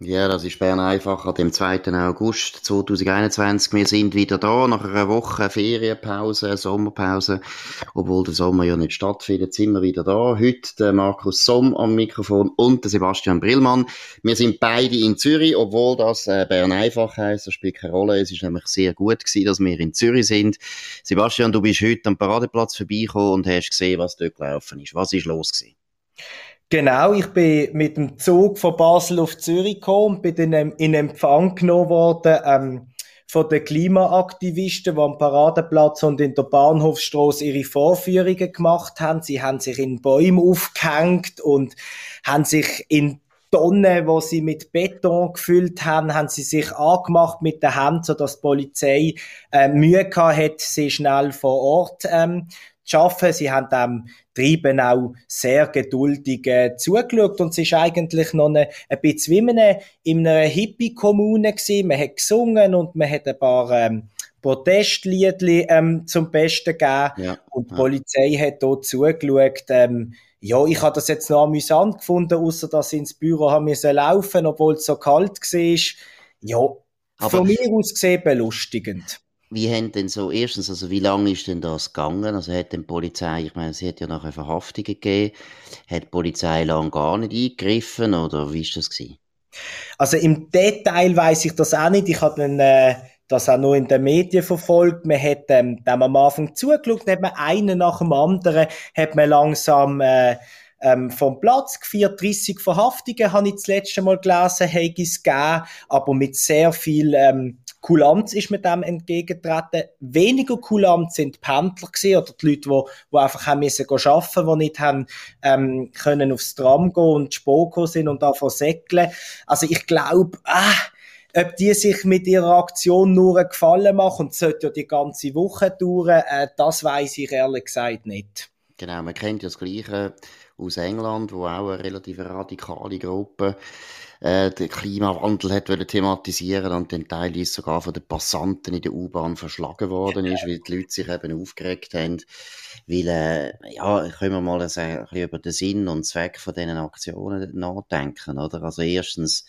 Ja, das ist Bern einfach an dem 2. August 2021. Wir sind wieder da nach einer Woche Ferienpause, Sommerpause. Obwohl der Sommer ja nicht stattfindet, sind wir wieder da. Heute der Markus Somm am Mikrofon und der Sebastian Brillmann. Wir sind beide in Zürich, obwohl das äh, Bern einfach heisst. Das spielt keine Rolle. Es ist nämlich sehr gut gewesen, dass wir in Zürich sind. Sebastian, du bist heute am Paradeplatz vorbeigekommen und hast gesehen, was dort gelaufen ist. Was ist los gewesen? Genau, ich bin mit dem Zug von Basel auf Zürich gekommen und bin in, in Empfang genommen worden ähm, von den Klimaaktivisten, die am Paradeplatz und in der Bahnhofstrasse ihre Vorführungen gemacht haben. Sie haben sich in Bäume aufgehängt und haben sich in Tonnen, wo sie mit Beton gefüllt haben, haben sie sich angemacht mit der Hand, sodass die Polizei äh, Mühe gehabt hat, sie schnell vor Ort ähm, zu arbeiten. Sie haben dem Treiben auch sehr geduldig äh, zugeschaut und es ist eigentlich noch eine, ein bisschen wie in einer, in einer Hippie-Kommune gewesen. Man hat gesungen und man hat ein paar ähm, Protestliedli ähm, zum Besten gegeben ja, und die ja. Polizei hat dort zugeschaut. Ähm, ja, ich habe das jetzt noch amüsant gefunden, außer dass ich ins Büro haben müssen laufen, obwohl es so kalt war. Ja, Aber von mir aus gesehen belustigend. Wie haben denn so, erstens, also wie lange ist denn das gegangen? Also hat denn die Polizei, ich meine, sie hat ja nachher Verhaftungen gegeben, hat die Polizei lang gar nicht eingegriffen oder wie ist das gewesen? Also im Detail weiß ich das auch nicht. Ich habe dann, äh, das auch nur in den Medien verfolgt. Man hat ähm, dem am Anfang zugeschaut, hat man einen nach dem anderen, hat man langsam äh, ähm, vom Platz geführt. 30 Verhaftungen habe ich das letzte Mal gelesen, habe es gegeben, aber mit sehr viel ähm, Kulanz ist mit dem entgegentreten. Weniger Kulanz sind die Pendler gewesen, oder die Leute, die, die einfach haben müssen arbeiten, die nicht haben, ähm, können aufs Tram gehen und Spoko sind und davon säckeln. Also ich glaube, ah, ob die sich mit ihrer Aktion nur einen Gefallen machen und sollte ja die ganze Woche dauern, äh, das weiß ich ehrlich gesagt nicht. Genau, man kennt ja das Gleiche aus England, wo auch eine relativ radikale Gruppe äh, den Klimawandel hat thematisieren und dann teilweise sogar von den Passanten in der U-Bahn verschlagen worden ist, weil die Leute sich eben aufgeregt haben. Weil, äh, ja, können wir mal ein bisschen über den Sinn und Zweck von diesen Aktionen nachdenken, oder? Also erstens,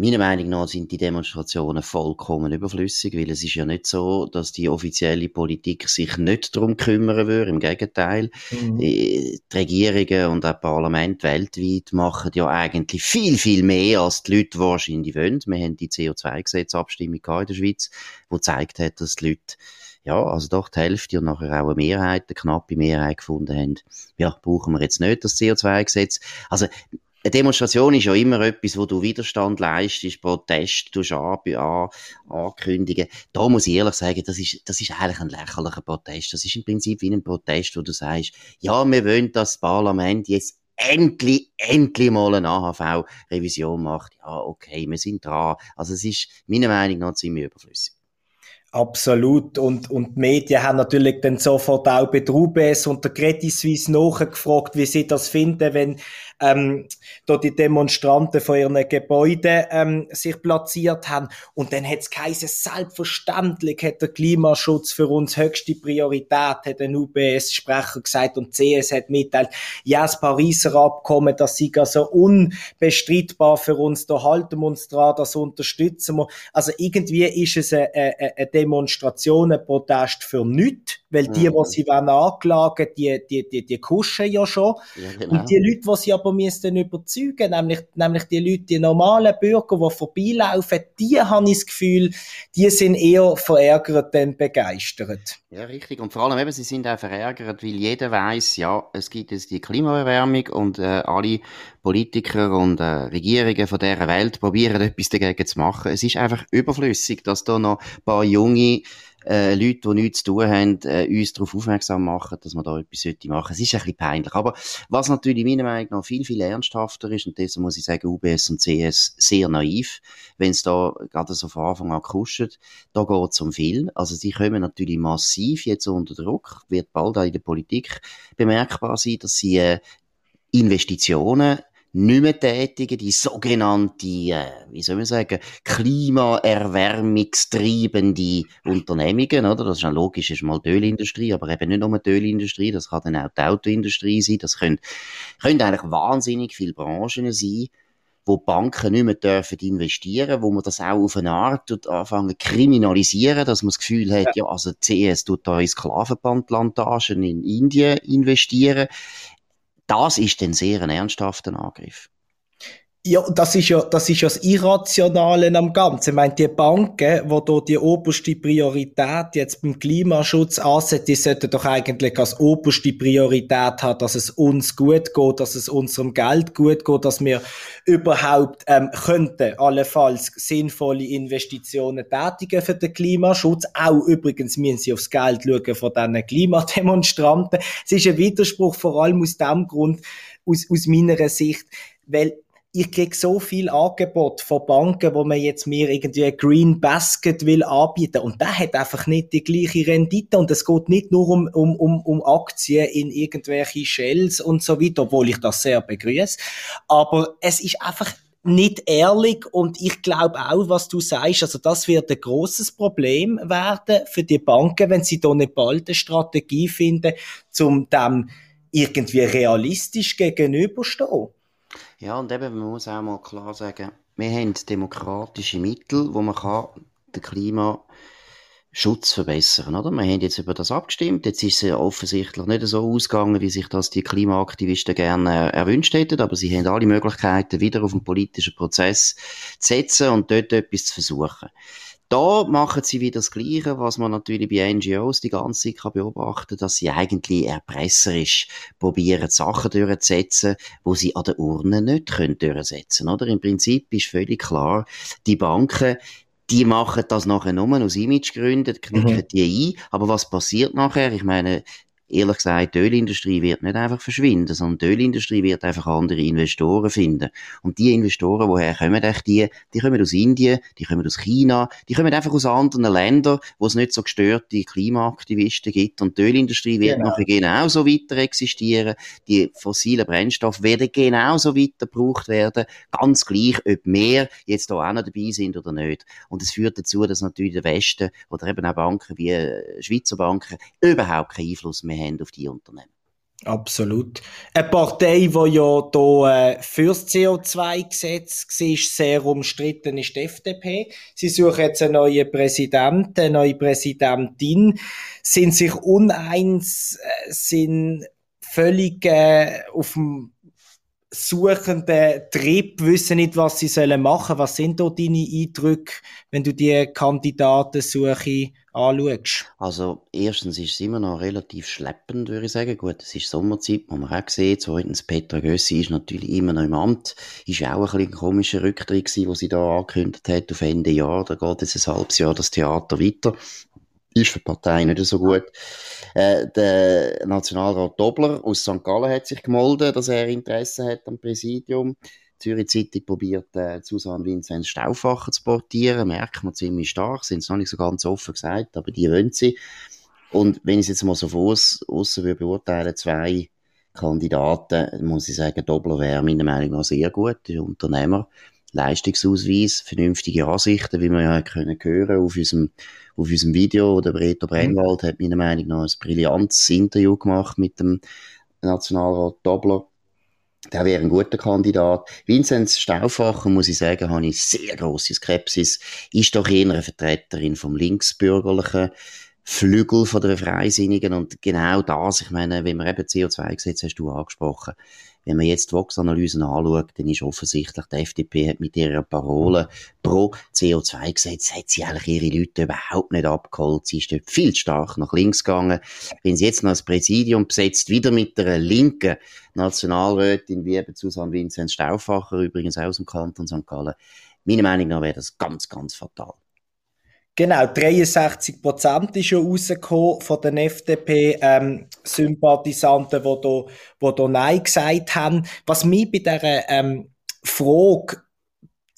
Meiner Meinung nach sind die Demonstrationen vollkommen überflüssig, weil es ist ja nicht so, dass die offizielle Politik sich nicht darum kümmern würde. Im Gegenteil, mhm. die Regierungen und auch Parlament weltweit machen ja eigentlich viel, viel mehr, als die Leute wahrscheinlich wollen. Wir haben die CO2-Gesetzabstimmung in der Schweiz, die gezeigt hat, dass die Leute ja, also doch die Hälfte und nachher auch eine Mehrheit, eine knappe Mehrheit gefunden haben. Ja, brauchen wir jetzt nicht das CO2-Gesetz. Also, eine Demonstration ist ja immer etwas, wo du Widerstand leistest, Protest tust an, an, ankündigen. Da muss ich ehrlich sagen, das ist, das ist eigentlich ein lächerlicher Protest. Das ist im Prinzip wie ein Protest, wo du sagst, ja, wir wollen, dass das Parlament jetzt endlich, endlich mal eine AHV-Revision macht. Ja, okay, wir sind dran. Also es ist meiner Meinung nach ziemlich überflüssig. Absolut. Und, und die Medien haben natürlich dann sofort auch bei der UBS und der Credit Suisse nachgefragt, wie sie das finden, wenn ähm, da die Demonstranten von ihren Gebäuden ähm, sich platziert haben. Und dann hat es selbstverständlich hat der Klimaschutz für uns höchste Priorität, hat ein UBS-Sprecher gesagt. Und CS hat mitteilt, ja, das Pariser Abkommen, das sei also unbestreitbar für uns, da halten wir uns dran, das unterstützen wir. Also irgendwie ist es eine, eine, eine Demonstration, ein Protest für nichts, weil die, mhm. die sie wollen anklagen, die, die, die, die kuschen ja schon. Ja, genau. Und die Leute, die sie aber aber müssen überzeugen, nämlich, nämlich die Leute, die normalen Bürger, die vorbeilaufen, die habe ich das Gefühl, die sind eher verärgert denn begeistert. Ja, richtig. Und vor allem eben, sie sind auch verärgert, weil jeder weiß, ja, es gibt jetzt die Klimaerwärmung und äh, alle Politiker und äh, Regierungen von dieser Welt probieren etwas dagegen zu machen. Es ist einfach überflüssig, dass da noch ein paar junge äh, Leute, die nichts zu tun haben, äh, uns darauf aufmerksam machen, dass man da etwas sollte machen. Es ist ein bisschen peinlich. Aber was natürlich meiner Meinung nach viel, viel ernsthafter ist, und deshalb muss ich sagen, UBS und CS sehr naiv, wenn es da gerade so von Anfang an kuscht, da geht es um viel. Also sie kommen natürlich massiv jetzt unter Druck, wird bald auch in der Politik bemerkbar sein, dass sie äh, Investitionen nicht mehr tätigen, die sogenannte, äh, wie soll man sagen, klimaerwärmungstreibende Unternehmungen, oder? Das ist ja logisch, ist mal die Ölindustrie, aber eben nicht nur die Ölindustrie, das kann dann auch die Autoindustrie sein, das können, können eigentlich wahnsinnig viele Branchen sein, wo Banken nicht mehr dürfen investieren, wo man das auch auf eine Art anfangen kriminalisieren, dass man das Gefühl hat, ja, ja also CS tut da in Sklavenbandplantagen in Indien investieren. Das ist dann sehr ein ernsthafter Angriff. Ja, das ist ja, das ist ja das Irrationale am Ganzen. Ich meine, die Banken, wo da die oberste Priorität jetzt beim Klimaschutz ansetzen, die sollten doch eigentlich als oberste Priorität haben, dass es uns gut geht, dass es unserem Geld gut geht, dass wir überhaupt, ähm, könnten allenfalls sinnvolle Investitionen tätigen für den Klimaschutz. Auch übrigens müssen sie aufs Geld schauen von diesen Klimademonstranten. Es ist ein Widerspruch, vor allem aus dem Grund, aus, aus meiner Sicht, weil ich krieg so viel Angebot von Banken, wo man jetzt mir irgendwie ein Green Basket will anbieten. Und der hat einfach nicht die gleiche Rendite. Und es geht nicht nur um, um, um, um Aktien in irgendwelche Shells und so weiter, obwohl ich das sehr begrüße, aber es ist einfach nicht ehrlich. Und ich glaube auch, was du sagst, also das wird ein großes Problem werden für die Banken, wenn sie da nicht bald eine Strategie finden, um dem irgendwie realistisch gegenüberstehen. Ja, und eben, man muss auch mal klar sagen, wir haben demokratische Mittel, wo man kann den Klimaschutz verbessern, oder? Wir haben jetzt über das abgestimmt. Jetzt ist es ja offensichtlich nicht so ausgegangen, wie sich das die Klimaaktivisten gerne erwünscht hätten, aber sie haben alle Möglichkeiten, wieder auf den politischen Prozess zu setzen und dort etwas zu versuchen. Da machen sie wieder das Gleiche, was man natürlich bei NGOs die ganze Zeit kann beobachten dass sie eigentlich erpresserisch probieren, Sachen durchzusetzen, wo sie an der Urne nicht können durchsetzen oder? Im Prinzip ist völlig klar, die Banken, die machen das nachher nur aus Imagegründen, knicken mhm. die ein. Aber was passiert nachher? Ich meine, ehrlich gesagt, die Ölindustrie wird nicht einfach verschwinden, sondern die Ölindustrie wird einfach andere Investoren finden. Und die Investoren, woher kommen echt die? Die kommen aus Indien, die kommen aus China, die kommen einfach aus anderen Ländern, wo es nicht so gestörte Klimaaktivisten gibt. Und die Ölindustrie wird genau. noch genauso weiter existieren. Die fossilen Brennstoffe werden genauso weiter gebraucht werden. Ganz gleich, ob mehr jetzt da auch noch dabei sind oder nicht. Und es führt dazu, dass natürlich der Westen oder eben auch Banken wie äh, Schweizer Banken überhaupt keinen Einfluss mehr haben auf die Unternehmen. Absolut. Eine Partei, die ja hier äh, fürs CO2-Gesetz war, sehr umstritten, ist die FDP. Sie suchen jetzt einen neuen Präsidenten, eine neue Präsidentin, sind sich uneins, äh, sind völlig äh, auf dem suchenden Trip, wissen nicht, was sie sollen machen. Was sind da deine Eindrücke, wenn du die Kandidatensuche anschaust? Also, erstens ist es immer noch relativ schleppend, würde ich sagen. Gut, es ist Sommerzeit, muss man auch sehen. Zweitens, Petra Gössi ist natürlich immer noch im Amt. Ist auch ein ein komischer Rücktritt gewesen, wo sie da angekündigt hat, auf Ende Jahr. Da geht jetzt ein halbes Jahr das Theater weiter ist für die Partei nicht so gut. Äh, der Nationalrat Dobler aus St. Gallen hat sich gemolden, dass er Interesse hat am Präsidium. Die Zürich Zeitung probiert, äh, Susanne Vinzenz Stauffacher zu portieren. Merkt man ziemlich stark, sind es noch nicht so ganz offen gesagt, aber die wollen sie. Und wenn ich es jetzt mal so von außen beurteilen, zwei Kandidaten, muss ich sagen, Dobler wäre meiner Meinung nach sehr gut, der Unternehmer. Leistungsausweis, vernünftige Ansichten, wie wir ja können hören auf unserem, auf unserem Video. Der Reto mhm. Brennwald hat meiner Meinung nach ein brillantes Interview gemacht mit dem Nationalrat Dobler. Der wäre ein guter Kandidat. Vinzenz Stauffacher, muss ich sagen, habe ich sehr große Skepsis. Ist doch eher eine Vertreterin vom linksbürgerlichen Flügel von der Freisinnigen und genau das, ich meine, wenn man eben CO2-Gesetz hast du angesprochen, wenn man jetzt die Vox-Analysen anschaut, dann ist offensichtlich, die FDP hat mit ihrer Parole pro CO2-Gesetz, hat sie eigentlich ihre Leute überhaupt nicht abgeholt. Sie ist dort viel stark nach links gegangen. Wenn sie jetzt noch das Präsidium besetzt, wieder mit einer linken Nationalrätin, wie eben Susanne Vinzenz Stauffacher, übrigens auch aus dem Kanton St. Gallen, meiner Meinung nach wäre das ganz, ganz fatal. Genau, 63 Prozent ist ja rausgekommen von den FDP-Sympathisanten, ähm, die da, die da Nein gesagt haben. Was mich bei dieser ähm, Frage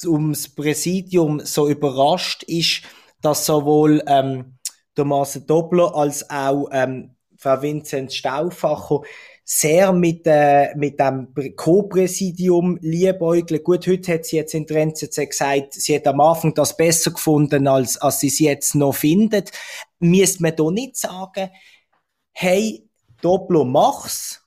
ums Präsidium so überrascht ist, dass sowohl ähm, Thomas Dobler als auch ähm, Frau Vinzenz Stauffacher sehr mit, äh, mit dem Co-Präsidium liebäugeln. Gut, heute hat sie jetzt in der NZZ gesagt, sie hat am Anfang das besser gefunden, als, als sie es jetzt noch findet. Müsste man da nicht sagen, hey, Dopplo, mach's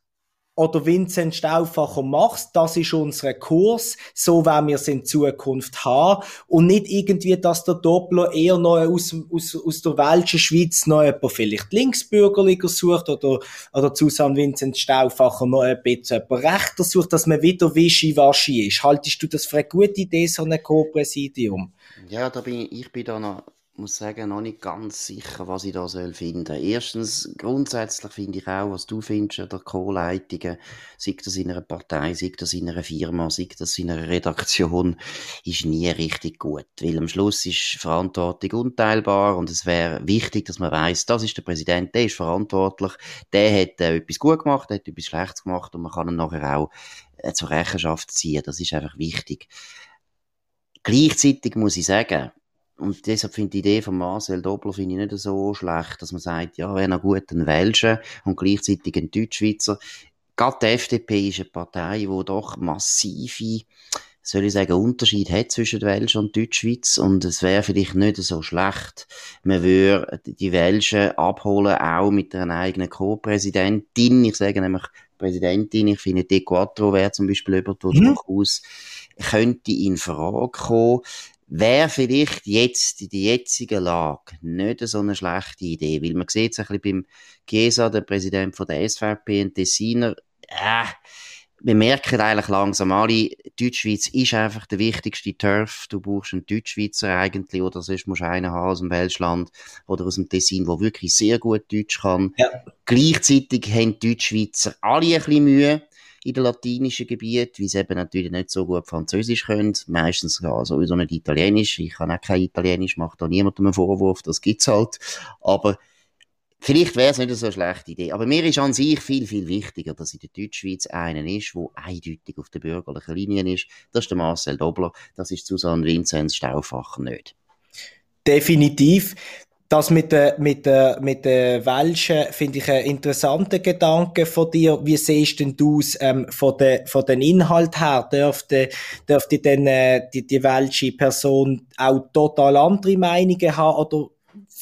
oder Vincent Stauffacher machst, das ist unser Kurs, so werden wir es in Zukunft haben und nicht irgendwie, dass der Doppler eher noch aus, aus, aus der welschen Schweiz noch jemand vielleicht Linksbürgerlicher sucht oder, oder zusammen Vincent Stauffacher noch ein bisschen jemand Rechter sucht, dass man wieder wischiwaschi ist. Haltest du das für eine gute Idee, so ein Co-Präsidium? Ja, da bin ich, ich bin da noch muss sagen, noch nicht ganz sicher, was ich da soll finden. Erstens, grundsätzlich finde ich auch, was du findest an der Co-Leitungen, sei das in einer Partei, sei das in einer Firma, sei das in einer Redaktion, ist nie richtig gut. Weil am Schluss ist Verantwortung unteilbar und es wäre wichtig, dass man weiß, das ist der Präsident, der ist verantwortlich, der hat äh, etwas gut gemacht, der hat etwas Schlechtes gemacht und man kann ihn nachher auch äh, zur Rechenschaft ziehen. Das ist einfach wichtig. Gleichzeitig muss ich sagen, und deshalb finde ich die Idee von Marcel Dobler finde ich nicht so schlecht, dass man sagt, ja, wenn er gut einen Welschen und gleichzeitig einen Deutschschweizer. Gerade die FDP ist eine Partei, die doch massive, soll ich sagen, Unterschied hat zwischen Welschen und Deutschschweiz. Und es wäre vielleicht nicht so schlecht, man würde die Welschen abholen, auch mit einer eigenen Co-Präsidentin. Ich sage nämlich Präsidentin, ich finde, De Quattro wäre zum Beispiel jemand, der mhm. durchaus könnte in Frage kommen wäre vielleicht jetzt in der jetzigen Lage nicht so eine schlechte Idee, weil man sieht es ein bisschen beim Chiesa, der Präsident von der SVP und Tessiner, äh, wir merken eigentlich langsam alle, Deutschschweiz ist einfach der wichtigste Turf. Du brauchst einen Deutschschweizer eigentlich, oder sonst musst du einen haben aus dem Welschland oder aus dem Tessin, der wirklich sehr gut Deutsch kann. Ja. Gleichzeitig haben die Deutschschweizer alle ein bisschen Mühe in den latinischen Gebieten, weil sie eben natürlich nicht so gut Französisch können. Meistens ja, sowieso nicht Italienisch. Ich kann auch kein Italienisch, macht da niemandem einen Vorwurf, das gibt's halt. Aber Vielleicht wäre es nicht so eine schlechte Idee. Aber mir ist an sich viel, viel wichtiger, dass in der Deutschschweiz einer ist, der eindeutig auf der bürgerlichen Linie ist. Das ist der Marcel Dobler. Das ist Susanne Vinzenz Stauffacher nicht. Definitiv das mit der, mit der, mit der Welschen finde ich einen interessanten Gedanke von dir. Wie siehst denn du es ähm, von, de, von den Inhalt her? Dürfte, dürfte denn äh, die, die welsche Person auch total andere Meinungen haben oder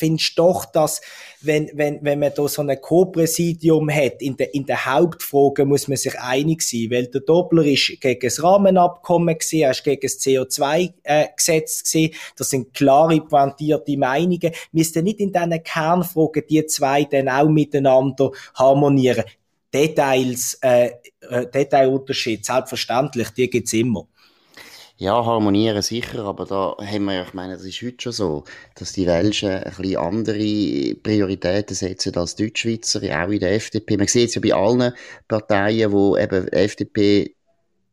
findest doch, dass wenn, wenn, wenn man da so ein Co-Präsidium hat, in der, in der Hauptfrage muss man sich einig sein, weil der Doppler ist gegen das Rahmenabkommen gewesen, er ist gegen das CO2-Gesetz äh, gewesen, das sind klare, pointierte Meinungen, müssten nicht in diesen Kernfragen die zwei dann auch miteinander harmonieren. Details, äh, äh Detailunterschied, selbstverständlich, die gibt's immer. Ja, harmonieren sicher, aber da haben wir ja, ich meine, das ist heute schon so, dass die Welschen ein bisschen andere Prioritäten setzen als die Deutschschweizer, auch in der FDP. Man sieht es ja bei allen Parteien, wo eben FDP,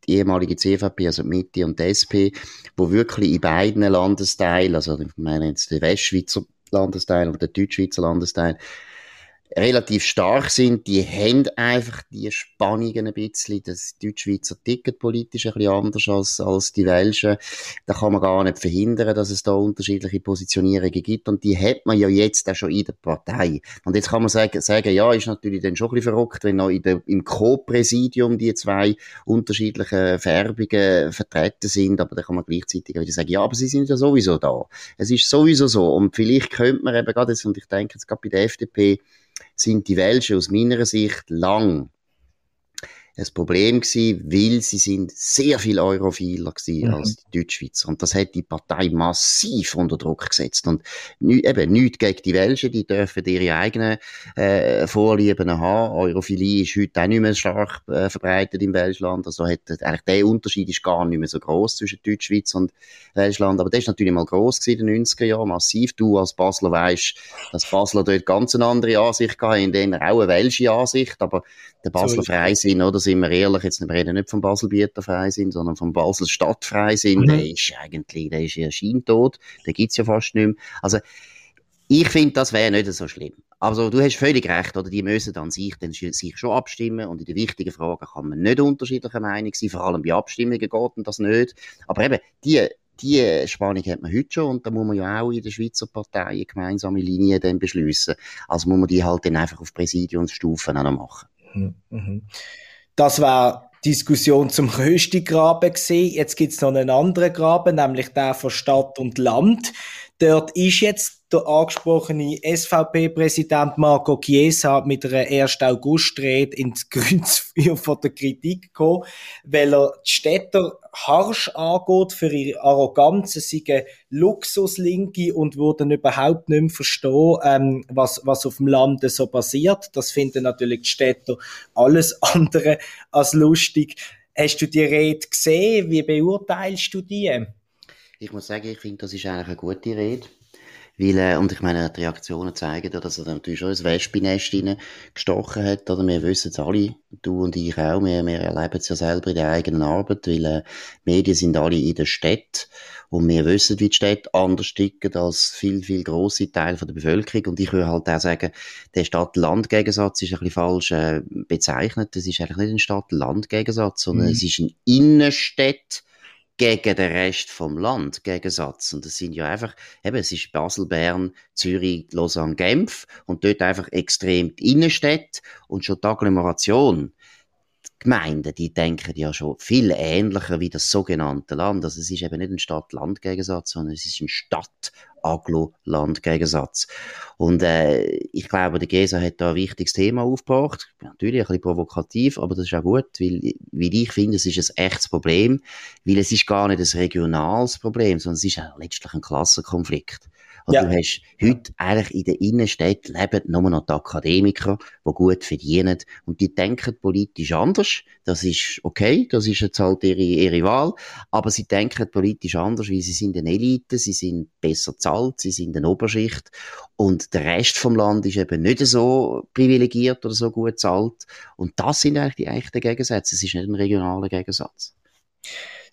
die ehemalige CVP, also die Mitte und die SP, wo wirklich in beiden Landesteilen, also ich meine jetzt der Westschweizer Landesteil und der Deutschschweizer Landesteil, relativ stark sind, die haben einfach die Spannungen ein bisschen. Das Deutschschweizer Ticket politisch ein bisschen anders als, als die Welschen. Da kann man gar nicht verhindern, dass es da unterschiedliche Positionierungen gibt. Und die hat man ja jetzt auch schon in der Partei. Und jetzt kann man sagen, sagen ja, ist natürlich dann schon ein bisschen verrückt, wenn noch in der, im Co-Präsidium die zwei unterschiedlichen Färbungen vertreten sind. Aber da kann man gleichzeitig wieder sagen, ja, aber sie sind ja sowieso da. Es ist sowieso so. Und vielleicht könnte man eben gerade und ich denke jetzt gerade bei der FDP, sind die Welschen aus meiner Sicht lang ein Problem gewesen, weil sie sind sehr viel europhiler gewesen mhm. als die Deutschschweizer. Und das hat die Partei massiv unter Druck gesetzt. Und eben nichts gegen die Welschen, die dürfen ihre eigenen äh, Vorlieben haben. Europhilie ist heute auch nicht mehr stark äh, verbreitet im Welschland. Also hat, eigentlich der Unterschied ist gar nicht mehr so groß zwischen Deutschschweiz und Welschland. Aber das ist natürlich mal groß gewesen in den 90er Jahren, massiv. Du als Basler weißt, dass Basler dort ganz eine andere Ansicht hatten, in denen auch eine welsche Ansicht, aber der Basler so Freisinn, oder, sind wir ehrlich, jetzt wir reden nicht vom Baselbieter Freisinn, sondern vom Basel Stadtfreisinn, mhm. der ist eigentlich, der ist ja scheintot, den gibt's ja fast nicht mehr. Also, ich finde, das wäre nicht so schlimm. Also, du hast völlig recht, oder? Die müssen dann sich, dann sich schon abstimmen und in den wichtigen Fragen kann man nicht unterschiedlicher Meinung sein, vor allem bei Abstimmungen geht das nicht. Aber eben, die, die Spannung hat man heute schon und da muss man ja auch in der Schweizer Partei eine gemeinsame Linie dann beschließen. Also muss man die halt dann einfach auf Präsidiumsstufen auch noch machen. Mhm. Das war Diskussion zum Röstigraben gesehen. Jetzt gibt's noch einen anderen Graben, nämlich der von Stadt und Land. Dort ist jetzt der angesprochene SVP-Präsident Marco Chiesa mit einer 1. August-Rede ins Grünzfeuer von der Kritik gekommen, weil er die Städter harsch angeht für ihre Arroganz. Sie sind Luxuslinke und würden überhaupt nicht mehr verstehen, ähm, was, was auf dem Land so passiert. Das finden natürlich die Städter alles andere als lustig. Hast du die Rede gesehen? Wie beurteilst du die? Ich muss sagen, ich finde, das ist eigentlich eine gute Rede. Weil, äh, und ich meine, die Reaktionen zeigen ja, dass er natürlich schon ein Wespennest gestochen hat. Oder? Wir wissen es alle, du und ich auch, wir, wir erleben es ja selber in der eigenen Arbeit, weil äh, Medien sind alle in der Stadt und wir wissen, wie die Städte anders ticken als viel, viel grosse Teile der Bevölkerung. Und ich würde halt auch sagen, der Stadt-Land-Gegensatz ist ein bisschen falsch äh, bezeichnet. Das ist eigentlich nicht ein Stadt-Land-Gegensatz, sondern mhm. es ist ein Innenstadt- gegen den Rest vom Land Gegensatz. Und das sind ja einfach, eben, es ist Basel, Bern, Zürich, Lausanne, Genf und dort einfach extrem die Innenstädte und schon die Agglomeration. Gemeinden, die denken ja schon viel ähnlicher wie das sogenannte Land. Also es ist eben nicht ein Stadt-Land-Gegensatz, sondern es ist ein Stadt- Aglo-Land-Gegensatz. Und äh, ich glaube, der GESA hat da ein wichtiges Thema aufgebracht. Natürlich ein bisschen provokativ, aber das ist auch gut, weil, weil ich finde, es ist ein echtes Problem, weil es ist gar nicht ein regionales Problem, sondern es ist letztlich ein Klassenkonflikt. Und ja. du hast heute eigentlich in der Innenstadt leben nur noch die Akademiker, die gut verdienen. Und die denken politisch anders. Das ist okay. Das ist jetzt halt ihre, ihre Wahl. Aber sie denken politisch anders, weil sie sind eine Elite, sie sind besser zahlt, sie sind eine Oberschicht. Und der Rest vom Land ist eben nicht so privilegiert oder so gut zahlt. Und das sind eigentlich die echten Gegensätze. Es ist nicht ein regionaler Gegensatz.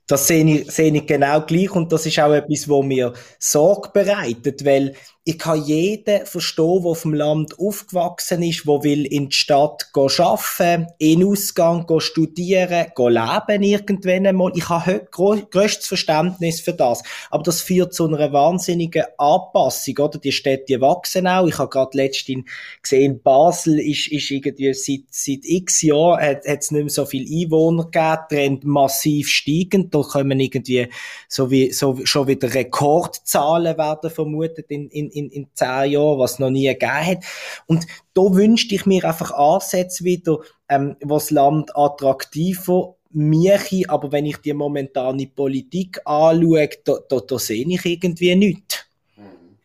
Das sehe ich, sehe ich genau gleich und das ist auch etwas, wo mir Sorge bereitet, weil ich kann jeden verstehen, der auf dem Land aufgewachsen ist, der will in die Stadt arbeiten, in Ausgang studieren, leben irgendwann einmal. Ich habe größtes Verständnis für das. Aber das führt zu einer wahnsinnigen Anpassung, oder? Die Städte wachsen auch. Ich habe gerade letztens gesehen, Basel ist, ist irgendwie seit, seit x Jahren hat, hat es nicht mehr so viele Einwohner gegeben, Trend massiv steigend. Da kommen irgendwie so wie, so, schon wieder Rekordzahlen werden vermutet in, in in, in zehn Jahren, was es noch nie gegeben hat. Und da wünschte ich mir einfach Ansätze wieder, ähm, was das Land attraktiver mache, aber wenn ich die momentane Politik anschaue, da, da, da sehe ich irgendwie nichts. Mhm,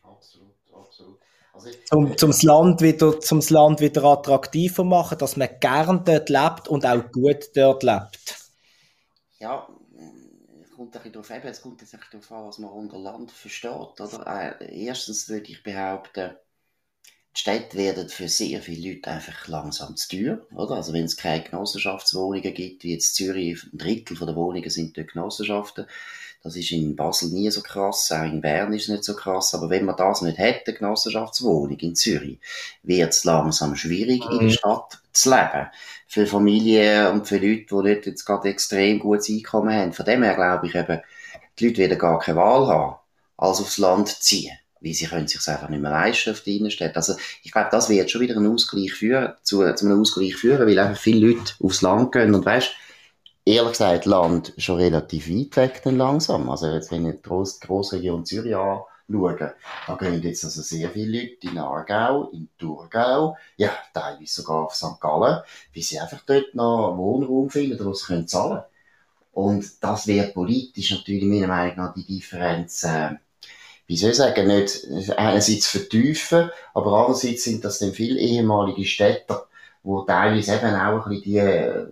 also um zum das Land wieder zum Land wieder attraktiver machen, dass man gern dort lebt und auch gut dort lebt. Ja, kommt ein darauf eben, es kommt jetzt darauf an, was man unter Land versteht. Oder? Äh, erstens würde ich behaupten, Städte werden für sehr viele Leute einfach langsam zu teuer, oder? Also wenn es keine Genossenschaftswohnungen gibt, wie jetzt Zürich, ein Drittel der Wohnungen sind dort Genossenschaften, das ist in Basel nie so krass, auch in Bern ist es nicht so krass, aber wenn man das nicht hätte, Genossenschaftswohnung in Zürich, wird es langsam schwierig, mhm. in der. Stadt zu leben. Für Familien und für Leute, die nicht jetzt gerade extrem gutes Einkommen haben. Von dem her glaube ich eben, die Leute werden gar keine Wahl haben, als aufs Land ziehen. Weil sie können sich einfach nicht mehr leisten auf die Innenstädte. Also, ich glaube, das wird schon wieder einen Ausgleich führen, zu, zu einem Ausgleich führen, weil einfach viele Leute aufs Land gehen und weißt, ehrlich gesagt, Land schon relativ weit weg dann langsam. Also jetzt, wenn ich die Gross Grossregion Zürich anschaue, da gehen jetzt also sehr viele Leute in Aargau, in Thurgau, ja, teilweise sogar auf St. Gallen, weil sie einfach dort noch Wohnraum finden, wo sie können zahlen Und das wird politisch natürlich meiner Meinung nach die Differenz, äh, wie soll ich sagen, nicht einerseits vertiefen, aber andererseits sind das dann viele ehemalige Städter, wo teilweise eben auch ein bisschen die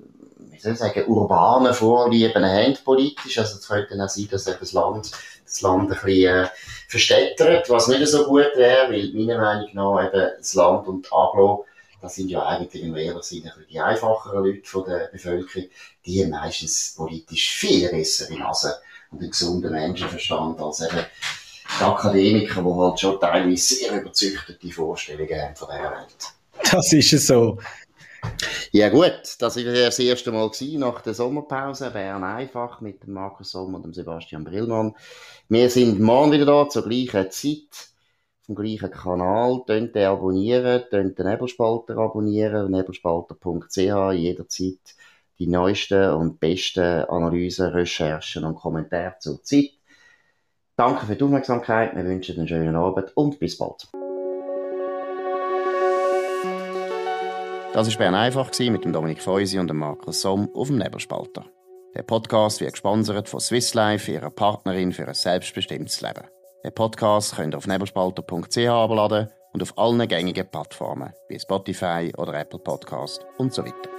wie soll ich sagen, urbanen Vorlieben haben politisch. Also es könnte dann auch sein, dass das Land, das Land ein bisschen äh, verstädtert, was nicht so gut wäre, weil meiner Meinung nach eben das Land und die Aglo, das sind ja eigentlich im ehrlich sein, die einfacheren Leute von der Bevölkerung, die meistens politisch viel bessere Nase und einen gesunden Menschenverstand als eben die Akademiker, die halt schon teilweise sehr überzüchtete Vorstellungen haben von dieser Welt. Das ist es so. Ja gut, das war das erste Mal nach der Sommerpause. Bern einfach mit dem Markus Sommer und dem Sebastian Brillmann. Wir sind morgen wieder da zur gleichen Zeit. dem gleichen Kanal. Tönt den abonnieren, tönt den Nebelspalter abonnieren, nebelspalter.ch jederzeit die neuesten und besten Analysen, Recherchen und Kommentare zur Zeit. Danke für die Aufmerksamkeit, wir wünschen einen schönen Abend und bis bald. Das war Bern einfach mit dem Dominik Feusi und dem Markus Somm auf dem Nebelspalter. Der Podcast wird gesponsert von Swiss Life, ihrer Partnerin für ein selbstbestimmtes Leben. Den Podcast könnt ihr auf nebelspalter.ch abladen und auf allen gängigen Plattformen wie Spotify oder Apple Podcast und so weiter.